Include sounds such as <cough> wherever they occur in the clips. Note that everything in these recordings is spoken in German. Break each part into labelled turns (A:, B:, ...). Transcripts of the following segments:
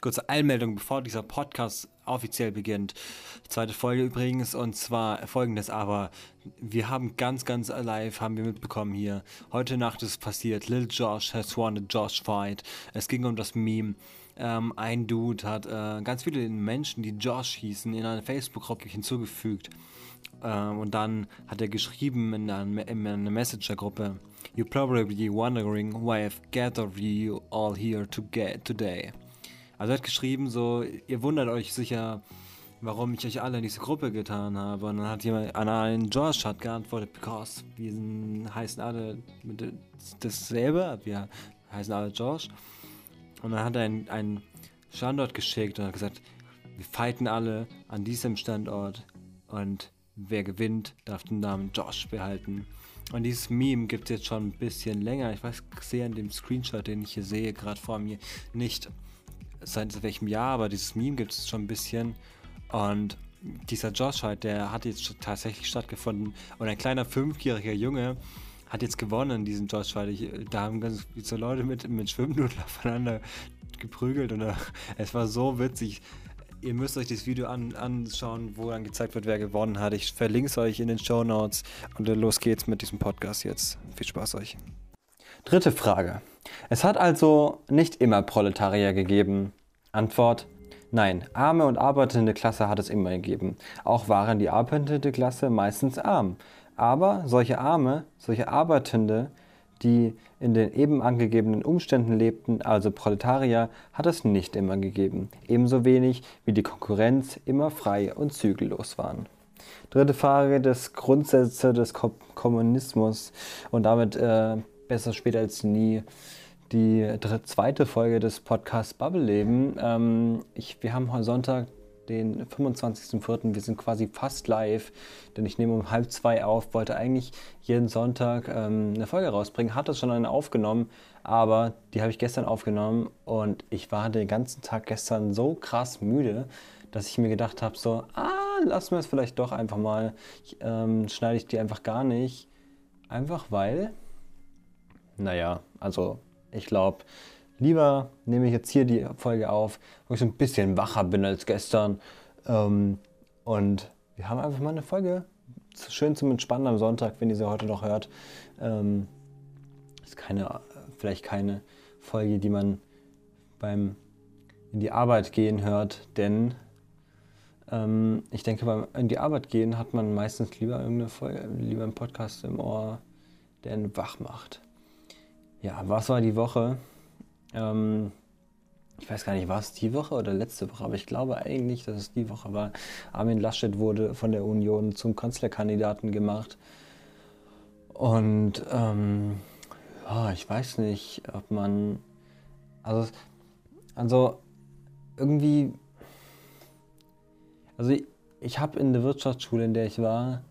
A: kurze Einmeldung, bevor dieser Podcast offiziell beginnt. Zweite Folge übrigens und zwar folgendes, aber wir haben ganz, ganz live, haben wir mitbekommen hier. Heute Nacht ist passiert, Lil Josh has won the Josh Fight. Es ging um das Meme. Ähm, ein Dude hat äh, ganz viele Menschen, die Josh hießen, in eine Facebook-Gruppe hinzugefügt. Ähm, und dann hat er geschrieben in einer, in einer Messenger-Gruppe, You're probably wondering why I've gathered you all here to get today. Also er hat geschrieben so, ihr wundert euch sicher, warum ich euch alle in diese Gruppe getan habe. Und dann hat jemand, an Josh hat geantwortet, because wir sind, heißen alle dasselbe, wir heißen alle Josh. Und dann hat er einen, einen Standort geschickt und hat gesagt, wir fighten alle an diesem Standort und wer gewinnt, darf den Namen Josh behalten. Und dieses Meme gibt es jetzt schon ein bisschen länger. Ich weiß, sehe an dem Screenshot, den ich hier sehe, gerade vor mir, nicht seit welchem Jahr, aber dieses Meme gibt es schon ein bisschen. Und dieser Josh halt, der hat jetzt tatsächlich stattgefunden. Und ein kleiner fünfjähriger Junge hat jetzt gewonnen, diesen Josh Fight. Da haben ganz so Leute mit, mit Schwimmnudeln <laughs> aufeinander geprügelt und es war so witzig. Ihr müsst euch das Video an, anschauen, wo dann gezeigt wird, wer gewonnen hat. Ich verlinke es euch in den Show Notes und los geht's mit diesem Podcast jetzt. Viel Spaß euch. Dritte Frage. Es hat also nicht immer Proletarier gegeben. Antwort: Nein, arme und arbeitende Klasse hat es immer gegeben. Auch waren die arbeitende Klasse meistens arm. Aber solche Arme, solche Arbeitende, die in den eben angegebenen Umständen lebten, also Proletarier, hat es nicht immer gegeben. Ebenso wenig wie die Konkurrenz immer frei und zügellos waren. Dritte Frage des Grundsätze des Kommunismus und damit äh, besser später als nie die zweite Folge des Podcasts Bubble Leben. Ähm, ich, wir haben heute Sonntag, den 25.04. Wir sind quasi fast live, denn ich nehme um halb zwei auf, wollte eigentlich jeden Sonntag ähm, eine Folge rausbringen, hatte schon eine aufgenommen, aber die habe ich gestern aufgenommen und ich war den ganzen Tag gestern so krass müde, dass ich mir gedacht habe, so, ah, lassen wir es vielleicht doch einfach mal, ich, ähm, schneide ich die einfach gar nicht, einfach weil, naja, also ich glaube, lieber nehme ich jetzt hier die Folge auf, wo ich so ein bisschen wacher bin als gestern. Ähm, und wir haben einfach mal eine Folge. Schön zum Entspannen am Sonntag, wenn ihr sie heute noch hört. Ähm, ist keine, vielleicht keine Folge, die man beim in die Arbeit gehen hört, denn ähm, ich denke, beim in die Arbeit gehen hat man meistens lieber irgendeine Folge, lieber einen Podcast im Ohr, der einen wach macht. Ja, was war die Woche? Ähm, ich weiß gar nicht, war es die Woche oder letzte Woche, aber ich glaube eigentlich, dass es die Woche war. Armin Laschet wurde von der Union zum Kanzlerkandidaten gemacht. Und ähm, oh, ich weiß nicht, ob man. Also, also irgendwie. Also ich, ich habe in der Wirtschaftsschule, in der ich war,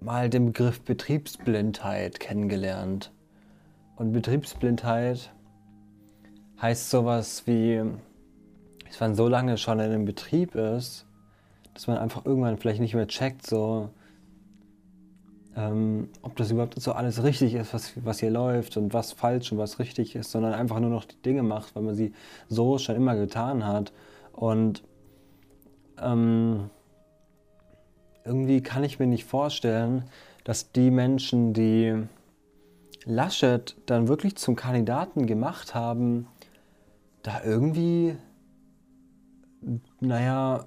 A: mal den Begriff Betriebsblindheit kennengelernt. Und Betriebsblindheit heißt sowas wie, dass man so lange schon in einem Betrieb ist, dass man einfach irgendwann vielleicht nicht mehr checkt, so, ähm, ob das überhaupt so alles richtig ist, was, was hier läuft und was falsch und was richtig ist, sondern einfach nur noch die Dinge macht, weil man sie so schon immer getan hat. Und ähm, irgendwie kann ich mir nicht vorstellen, dass die Menschen, die Laschet dann wirklich zum Kandidaten gemacht haben, da irgendwie, naja,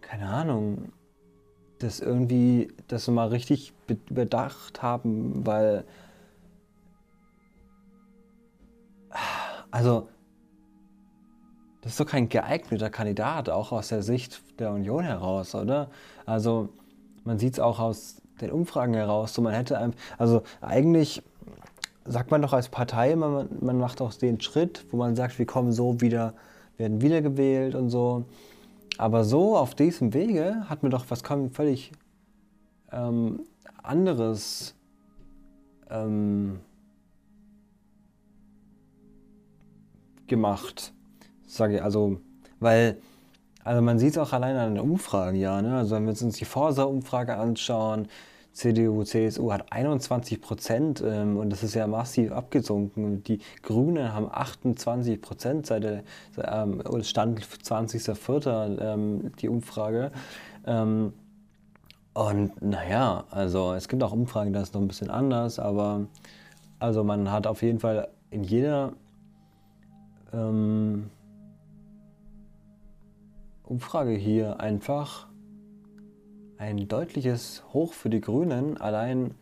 A: keine Ahnung, das irgendwie, das mal richtig überdacht haben, weil, also, das ist doch kein geeigneter Kandidat, auch aus der Sicht der Union heraus, oder? Also man sieht es auch aus den Umfragen heraus. So man hätte einem, also eigentlich sagt man doch als Partei, man, man macht auch den Schritt, wo man sagt, wir kommen so wieder, werden wiedergewählt und so. Aber so auf diesem Wege hat man doch was völlig ähm, anderes ähm, gemacht sage ich, also, weil, also man sieht es auch alleine an den Umfragen, ja, ne? Also wenn wir uns die Forsa-Umfrage anschauen, CDU, CSU hat 21 Prozent ähm, und das ist ja massiv abgesunken. Die Grünen haben 28 Prozent seit der ähm, Stand 20.04. Ähm, die Umfrage. Ähm, und naja, also es gibt auch Umfragen, da ist noch ein bisschen anders, aber also man hat auf jeden Fall in jeder ähm, Umfrage hier einfach ein deutliches Hoch für die Grünen, allein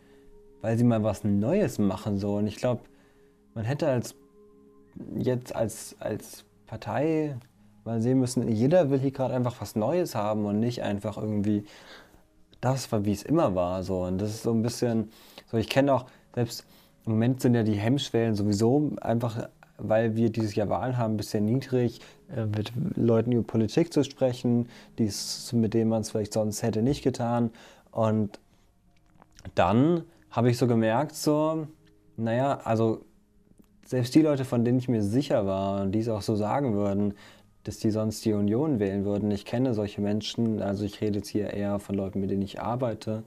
A: weil sie mal was Neues machen so. Und ich glaube, man hätte als jetzt als, als Partei mal sehen müssen, jeder will hier gerade einfach was Neues haben und nicht einfach irgendwie das wie es immer war. So. Und das ist so ein bisschen, so ich kenne auch, selbst im Moment sind ja die Hemmschwellen sowieso einfach, weil wir dieses Jahr Wahlen haben, bisschen niedrig, äh, mit Leuten über Politik zu sprechen, die's, mit denen man es vielleicht sonst hätte nicht getan. Und dann habe ich so gemerkt, so, naja, also selbst die Leute, von denen ich mir sicher war und die es auch so sagen würden, dass die sonst die Union wählen würden. Ich kenne solche Menschen, also ich rede jetzt hier eher von Leuten, mit denen ich arbeite,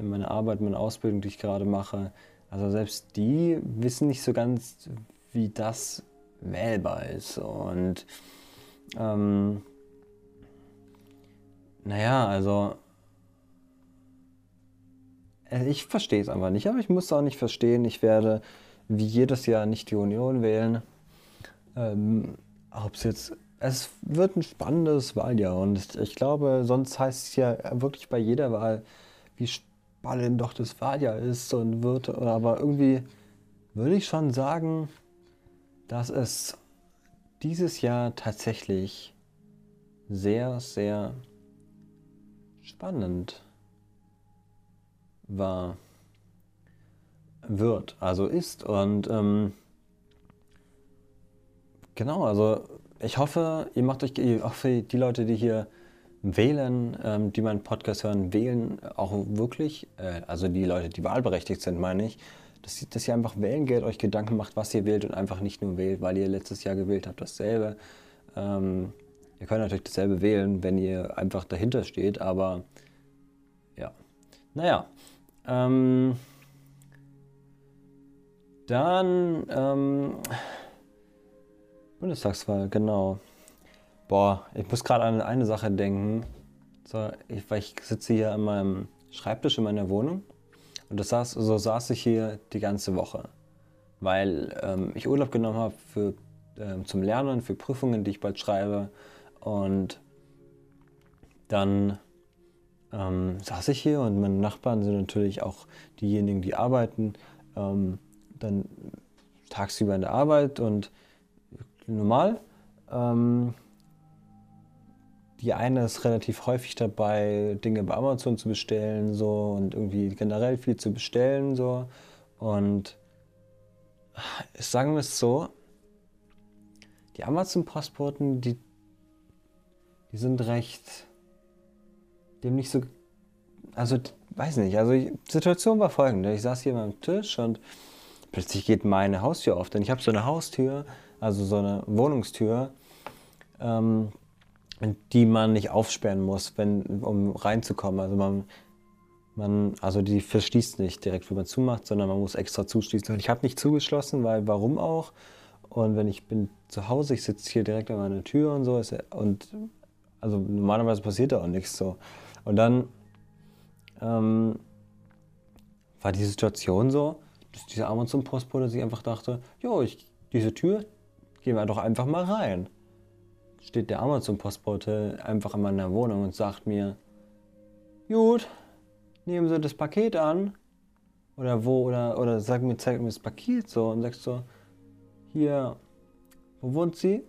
A: meine Arbeit, meine Ausbildung, die ich gerade mache. Also selbst die wissen nicht so ganz, wie das wählbar ist. Und ähm, naja, also äh, ich verstehe es einfach nicht, aber ich muss es auch nicht verstehen. Ich werde wie jedes Jahr nicht die Union wählen. Ähm, Ob es jetzt. Es wird ein spannendes Wahljahr und ich glaube, sonst heißt es ja wirklich bei jeder Wahl, wie spannend doch das Wahljahr ist und wird. Aber irgendwie würde ich schon sagen, dass es dieses Jahr tatsächlich sehr, sehr spannend war, wird, also ist. Und ähm, genau, also ich hoffe, ihr macht euch, ich hoffe, die Leute, die hier wählen, ähm, die meinen Podcast hören, wählen auch wirklich, äh, also die Leute, die wahlberechtigt sind, meine ich, dass, dass ihr einfach wählen geht, euch Gedanken macht, was ihr wählt und einfach nicht nur wählt, weil ihr letztes Jahr gewählt habt, dasselbe. Ähm, ihr könnt natürlich dasselbe wählen, wenn ihr einfach dahinter steht, aber ja. Naja. Ähm, dann ähm, Bundestagswahl, genau. Boah, ich muss gerade an eine Sache denken. So, ich, weil ich sitze hier an meinem Schreibtisch in meiner Wohnung und saß, so saß ich hier die ganze Woche, weil ähm, ich Urlaub genommen habe für, ähm, zum Lernen, für Prüfungen, die ich bald schreibe. Und dann ähm, saß ich hier und meine Nachbarn sind natürlich auch diejenigen, die arbeiten, ähm, dann tagsüber in der Arbeit und normal. Die eine ist relativ häufig dabei, Dinge bei Amazon zu bestellen so und irgendwie generell viel zu bestellen so. Und sagen wir es so, die Amazon-Postboten, die, die sind recht, dem nicht so, also weiß nicht, also die Situation war folgende, ich saß hier am Tisch und plötzlich geht meine Haustür auf, denn ich habe so eine Haustür, also so eine Wohnungstür, ähm, die man nicht aufsperren muss, wenn, um reinzukommen. Also man, man, also die verschließt nicht direkt, wenn man zumacht, sondern man muss extra zuschließen. Und ich habe nicht zugeschlossen, weil warum auch? Und wenn ich bin zu Hause, ich sitze hier direkt an meiner Tür und so, und also normalerweise passiert da auch nichts so. Und dann ähm, war die Situation so, dass dieser Amazon-Postbote sich einfach dachte, jo, ich, diese Tür, gehen wir doch einfach mal rein steht der Amazon-Postbote einfach in meiner Wohnung und sagt mir, gut, nehmen Sie das Paket an. Oder wo, oder, oder sag mir, zeig mir das Paket so und sagst so, hier, wo wohnt sie?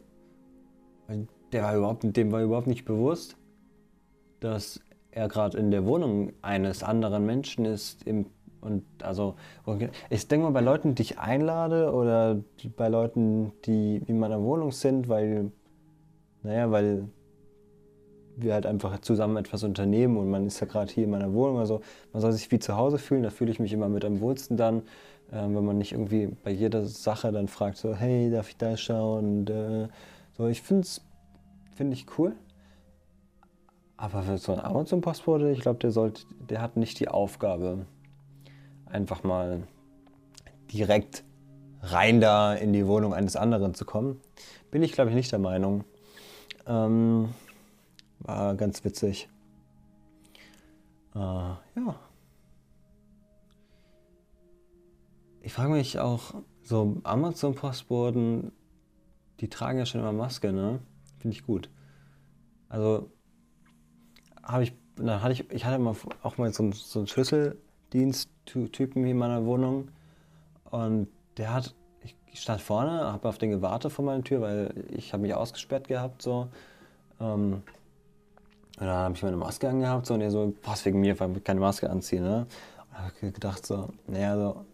A: Der war überhaupt, dem war überhaupt nicht bewusst, dass er gerade in der Wohnung eines anderen Menschen ist. Im, und also, ich denke mal, bei Leuten, die ich einlade oder bei Leuten, die in meiner Wohnung sind, weil naja, weil wir halt einfach zusammen etwas unternehmen und man ist ja gerade hier in meiner Wohnung. Also man soll sich wie zu Hause fühlen, da fühle ich mich immer mit am wohlsten dann, äh, wenn man nicht irgendwie bei jeder Sache dann fragt, so, hey, darf ich da schauen? Und, äh, so, ich finde es, finde ich cool. Aber für so ein Amazon-Postbote, ich glaube, der sollte, der hat nicht die Aufgabe, einfach mal direkt rein da in die Wohnung eines anderen zu kommen. Bin ich, glaube ich, nicht der Meinung. Ähm, war ganz witzig. Äh, ja. Ich frage mich auch, so Amazon-Postboten, die tragen ja schon immer Maske, ne? Finde ich gut. Also habe ich, dann hatte ich, ich hatte mal auch mal so einen, so einen Schlüsseldienst-Typen in meiner Wohnung und der hat, ich stand vorne, habe auf den gewartet vor meiner Tür, weil ich habe mich ausgesperrt gehabt so. Ähm, und dann habe ich meine Maske angehabt so, und er so, was wegen mir, weil ich keine Maske anziehe, ne? Und habe gedacht so, naja, so,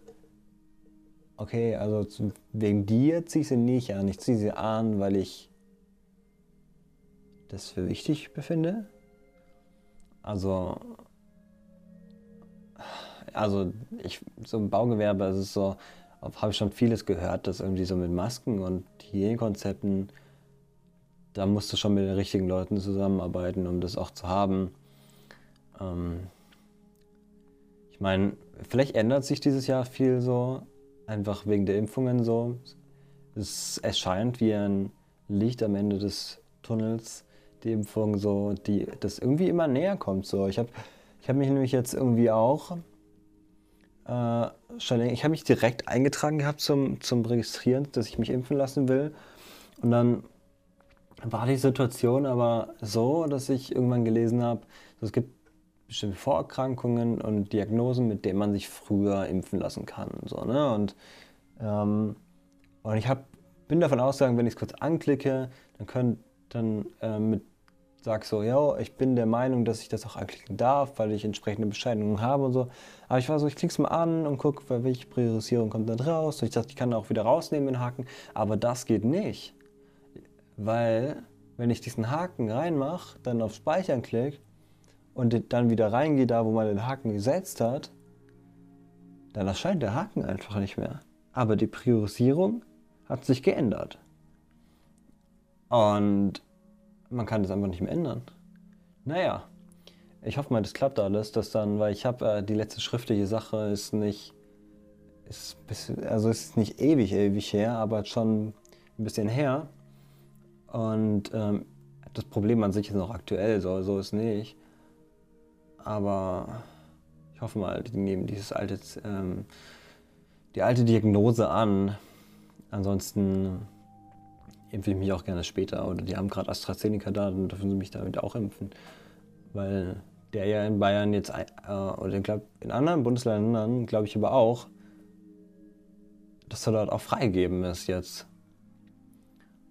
A: okay, also wegen dir ziehe ich sie nicht an. Ich ziehe sie an, weil ich das für wichtig befinde. Also, also ich, so im Baugewerbe ist es so, habe ich schon vieles gehört, dass irgendwie so mit Masken und Hygienekonzepten, da musst du schon mit den richtigen Leuten zusammenarbeiten, um das auch zu haben. Ähm, ich meine, vielleicht ändert sich dieses Jahr viel so, einfach wegen der Impfungen so. Es erscheint wie ein Licht am Ende des Tunnels, die Impfung so, die das irgendwie immer näher kommt. So. Ich habe ich hab mich nämlich jetzt irgendwie auch äh, schon, ich habe mich direkt eingetragen gehabt zum, zum Registrieren, dass ich mich impfen lassen will. Und dann war die Situation aber so, dass ich irgendwann gelesen habe, es gibt bestimmte Vorerkrankungen und Diagnosen, mit denen man sich früher impfen lassen kann. So, ne? und, ähm, und ich hab, bin davon ausgegangen, wenn ich es kurz anklicke, dann könnt dann äh, mit sag so, ja, ich bin der Meinung, dass ich das auch anklicken darf, weil ich entsprechende Bescheinigungen habe und so. Aber ich war so, ich klicke es mal an und gucke, welche Priorisierung kommt dann raus. Und ich dachte, ich kann auch wieder rausnehmen den Haken. Aber das geht nicht. Weil, wenn ich diesen Haken reinmache, dann auf Speichern klicke und dann wieder reingehe, da wo man den Haken gesetzt hat, dann erscheint der Haken einfach nicht mehr. Aber die Priorisierung hat sich geändert. Und man kann das einfach nicht mehr ändern. Naja, ich hoffe mal, das klappt alles, dass dann, weil ich habe äh, die letzte schriftliche Sache ist nicht, ist bisschen, also ist nicht ewig, ewig her, aber schon ein bisschen her. Und ähm, das Problem an sich ist noch aktuell, so, so ist nicht. Aber ich hoffe mal, die nehmen dieses alte, ähm, die alte Diagnose an. Ansonsten impfe ich mich auch gerne später. Oder die haben gerade AstraZeneca da, dann dürfen sie mich damit auch impfen. Weil der ja in Bayern jetzt, äh, oder ich in anderen Bundesländern, glaube ich aber auch, dass er dort auch freigegeben ist jetzt.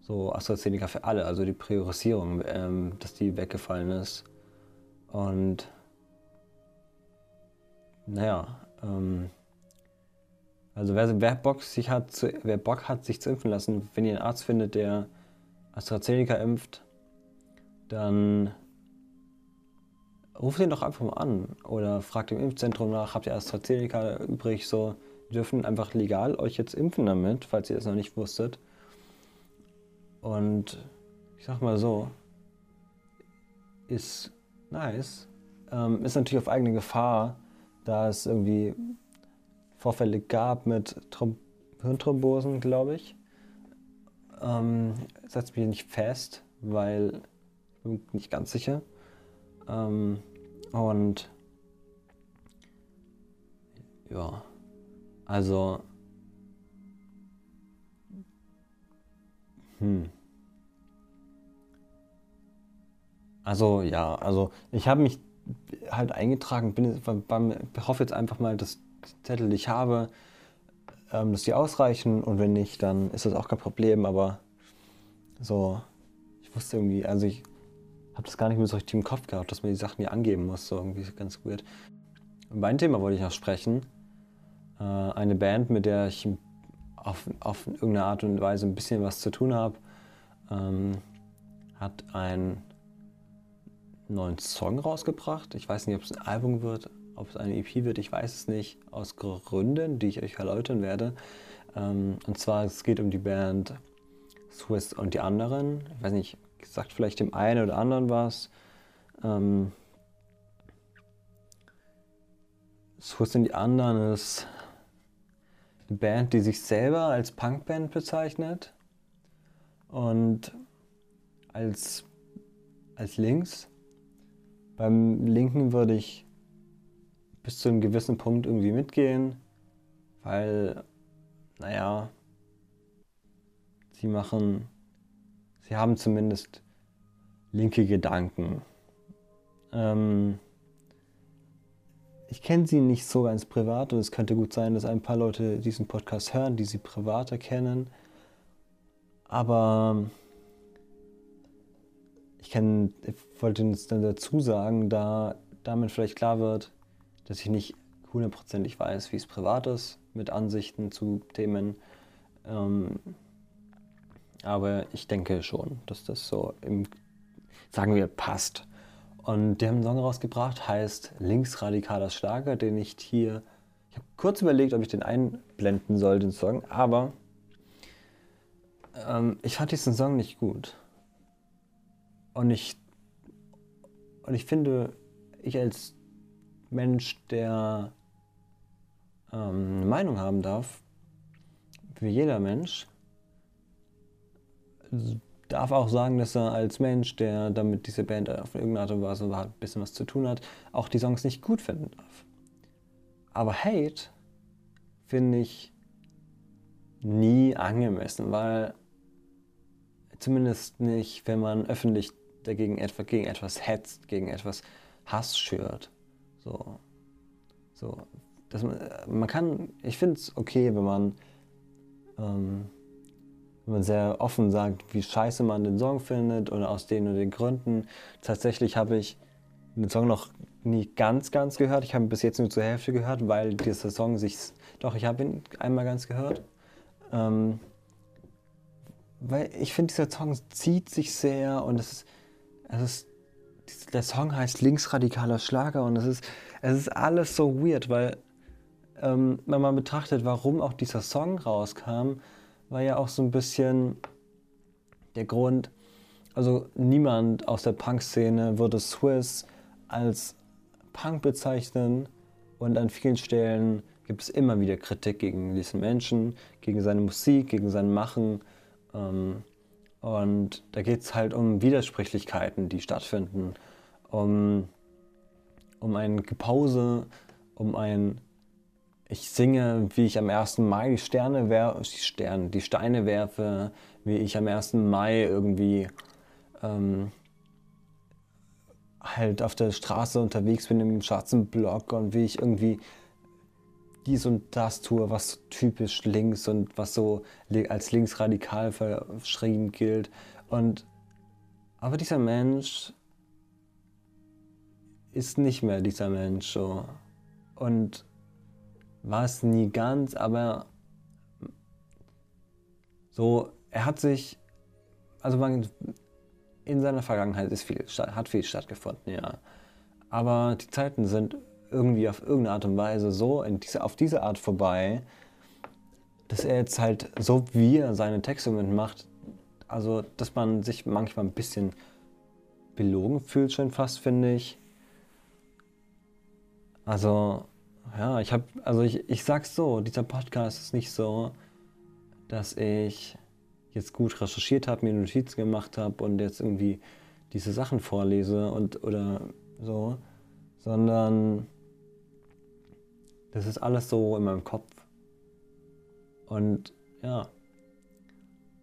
A: So AstraZeneca für alle, also die Priorisierung, ähm, dass die weggefallen ist. Und naja, ähm, also wer, wer, Bock sich hat zu, wer Bock hat, sich zu impfen lassen, wenn ihr einen Arzt findet, der AstraZeneca impft, dann ruft ihn doch einfach mal an oder fragt im Impfzentrum nach, habt ihr AstraZeneca übrig? So, die dürfen einfach legal euch jetzt impfen damit, falls ihr das noch nicht wusstet. Und ich sag mal so, ist nice. Ähm, ist natürlich auf eigene Gefahr, da es irgendwie Vorfälle gab mit Throm Hirnthrombosen, glaube ich. Ähm, setzt mich nicht fest, weil ich bin nicht ganz sicher. Ähm, und ja, also hm. Also ja, also ich habe mich halt eingetragen, bin, hoffe jetzt einfach mal, dass Zettel, die ich habe, ähm, dass die ausreichen und wenn nicht, dann ist das auch kein Problem, aber so, ich wusste irgendwie, also ich habe das gar nicht mehr so richtig im Kopf gehabt, dass man die Sachen hier angeben muss, so irgendwie ganz weird. Über ein Thema wollte ich noch sprechen. Äh, eine Band, mit der ich auf, auf irgendeine Art und Weise ein bisschen was zu tun habe, ähm, hat einen neuen Song rausgebracht. Ich weiß nicht, ob es ein Album wird, ob es eine EP wird, ich weiß es nicht, aus Gründen, die ich euch erläutern werde. Ähm, und zwar, es geht um die Band Swiss und die anderen. Ich weiß nicht, sagt vielleicht dem einen oder anderen was. Ähm, so sind die anderen ist eine Band, die sich selber als Punkband bezeichnet und als, als links. Beim linken würde ich bis zu einem gewissen Punkt irgendwie mitgehen, weil, naja, sie machen, sie haben zumindest linke Gedanken. Ähm, ich kenne sie nicht so ganz privat und es könnte gut sein, dass ein paar Leute diesen Podcast hören, die sie privater kennen. Aber ich, kann, ich wollte uns dann dazu sagen, da damit vielleicht klar wird, dass ich nicht hundertprozentig weiß, wie es privat ist mit Ansichten zu Themen. Ähm, aber ich denke schon, dass das so im, sagen wir, passt. Und die haben einen Song rausgebracht, heißt Linksradikaler Schlager, den ich hier, ich habe kurz überlegt, ob ich den einblenden soll, den Song, aber ähm, ich fand diesen Song nicht gut. Und ich, und ich finde, ich als Mensch, der ähm, eine Meinung haben darf, wie jeder Mensch, darf auch sagen, dass er als Mensch, der damit diese Band auf irgendeine Art und Weise ein bisschen was zu tun hat, auch die Songs nicht gut finden darf. Aber Hate finde ich nie angemessen, weil zumindest nicht, wenn man öffentlich dagegen etwa, gegen etwas hetzt, gegen etwas Hass schürt. So. So. Das, man kann, ich finde es okay, wenn man ähm, wenn man sehr offen sagt, wie scheiße man den Song findet oder aus den und den Gründen. Tatsächlich habe ich den Song noch nie ganz, ganz gehört. Ich habe ihn bis jetzt nur zur Hälfte gehört, weil dieser Song sich. Doch, ich habe ihn einmal ganz gehört. Ähm, weil ich finde, dieser Song zieht sich sehr und es ist, es ist. Der Song heißt Linksradikaler Schlager und es ist, es ist alles so weird, weil ähm, wenn man betrachtet, warum auch dieser Song rauskam, war ja auch so ein bisschen der Grund, also niemand aus der Punk-Szene würde Swiss als Punk bezeichnen und an vielen Stellen gibt es immer wieder Kritik gegen diesen Menschen, gegen seine Musik, gegen sein Machen. Ähm, und da geht es halt um Widersprüchlichkeiten, die stattfinden, um, um ein Gepause, um ein ich singe, wie ich am 1. Mai die Sterne werfe, die Sterne, die Steine werfe, wie ich am 1. Mai irgendwie ähm, halt auf der Straße unterwegs bin im schwarzen Block und wie ich irgendwie dies und das tue, was typisch links und was so als linksradikal verschrieben gilt. Und aber dieser Mensch ist nicht mehr dieser Mensch so. Und war es nie ganz, aber so, er hat sich, also in seiner Vergangenheit ist viel, hat viel stattgefunden, ja. Aber die Zeiten sind irgendwie auf irgendeine Art und Weise so diese, auf diese Art vorbei, dass er jetzt halt so wie er seine Texte macht, also dass man sich manchmal ein bisschen belogen fühlt, schon fast, finde ich. Also ja, ich habe, also ich, ich sag's so, dieser Podcast ist nicht so, dass ich jetzt gut recherchiert habe, mir Notizen gemacht habe und jetzt irgendwie diese Sachen vorlese und oder so, sondern das ist alles so in meinem Kopf. Und ja,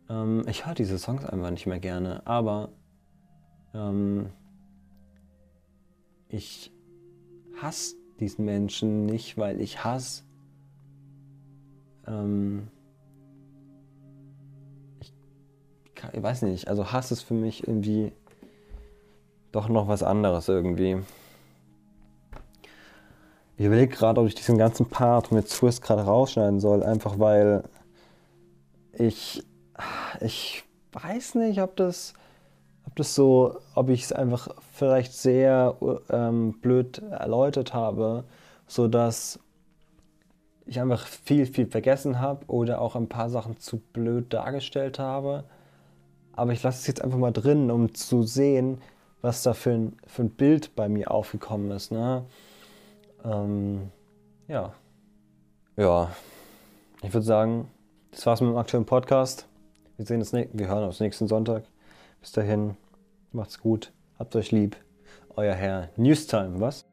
A: ähm, ich höre diese Songs einfach nicht mehr gerne, aber ähm, ich hasse diesen Menschen nicht, weil ich Hass. Ähm, ich, ich weiß nicht, also Hass ist für mich irgendwie doch noch was anderes irgendwie. Ich überlege gerade, ob ich diesen ganzen Part mit Swiss gerade rausschneiden soll, einfach weil ich, ich weiß nicht, ob das ob das so, ob ich es einfach vielleicht sehr ähm, blöd erläutert habe, sodass ich einfach viel, viel vergessen habe oder auch ein paar Sachen zu blöd dargestellt habe. Aber ich lasse es jetzt einfach mal drin, um zu sehen, was da für ein, für ein Bild bei mir aufgekommen ist. Ne? Ähm, ja. Ja, ich würde sagen, das war's mit dem aktuellen Podcast. Wir sehen uns, wir hören uns nächsten Sonntag. Bis dahin, macht's gut, habt euch lieb. Euer Herr Newstime, was?